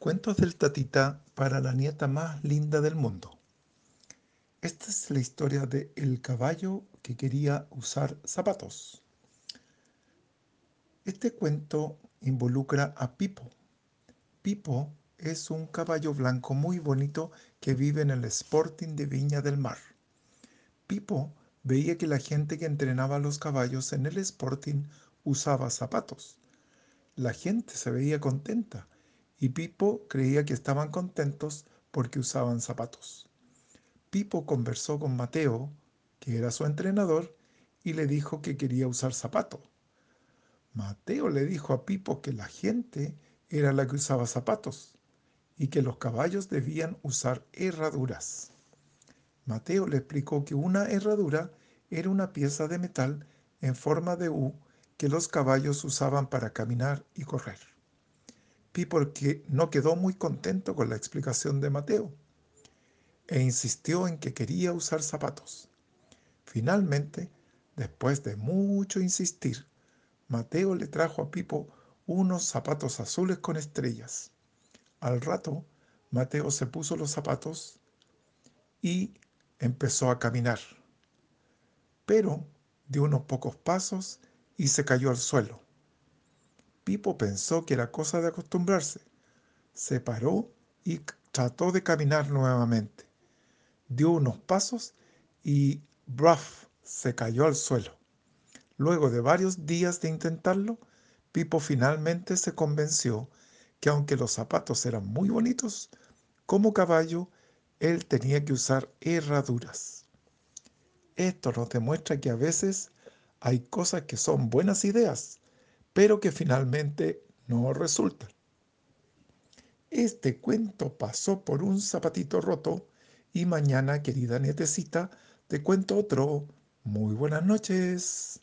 Cuentos del Tatita para la nieta más linda del mundo. Esta es la historia de el caballo que quería usar zapatos. Este cuento involucra a Pipo. Pipo es un caballo blanco muy bonito que vive en el Sporting de Viña del Mar. Pipo veía que la gente que entrenaba los caballos en el Sporting usaba zapatos. La gente se veía contenta y Pipo creía que estaban contentos porque usaban zapatos. Pipo conversó con Mateo, que era su entrenador, y le dijo que quería usar zapatos. Mateo le dijo a Pipo que la gente era la que usaba zapatos y que los caballos debían usar herraduras. Mateo le explicó que una herradura era una pieza de metal en forma de U que los caballos usaban para caminar y correr. Pipo no quedó muy contento con la explicación de Mateo e insistió en que quería usar zapatos. Finalmente, después de mucho insistir, Mateo le trajo a Pipo unos zapatos azules con estrellas. Al rato, Mateo se puso los zapatos y empezó a caminar. Pero dio unos pocos pasos y se cayó al suelo. Pipo pensó que era cosa de acostumbrarse. Se paró y trató de caminar nuevamente. Dio unos pasos y ¡braf! se cayó al suelo. Luego de varios días de intentarlo, Pipo finalmente se convenció que aunque los zapatos eran muy bonitos, como caballo, él tenía que usar herraduras. Esto nos demuestra que a veces hay cosas que son buenas ideas, pero que finalmente no resultan. Este cuento pasó por un zapatito roto y mañana, querida nietecita, te cuento otro. Muy buenas noches.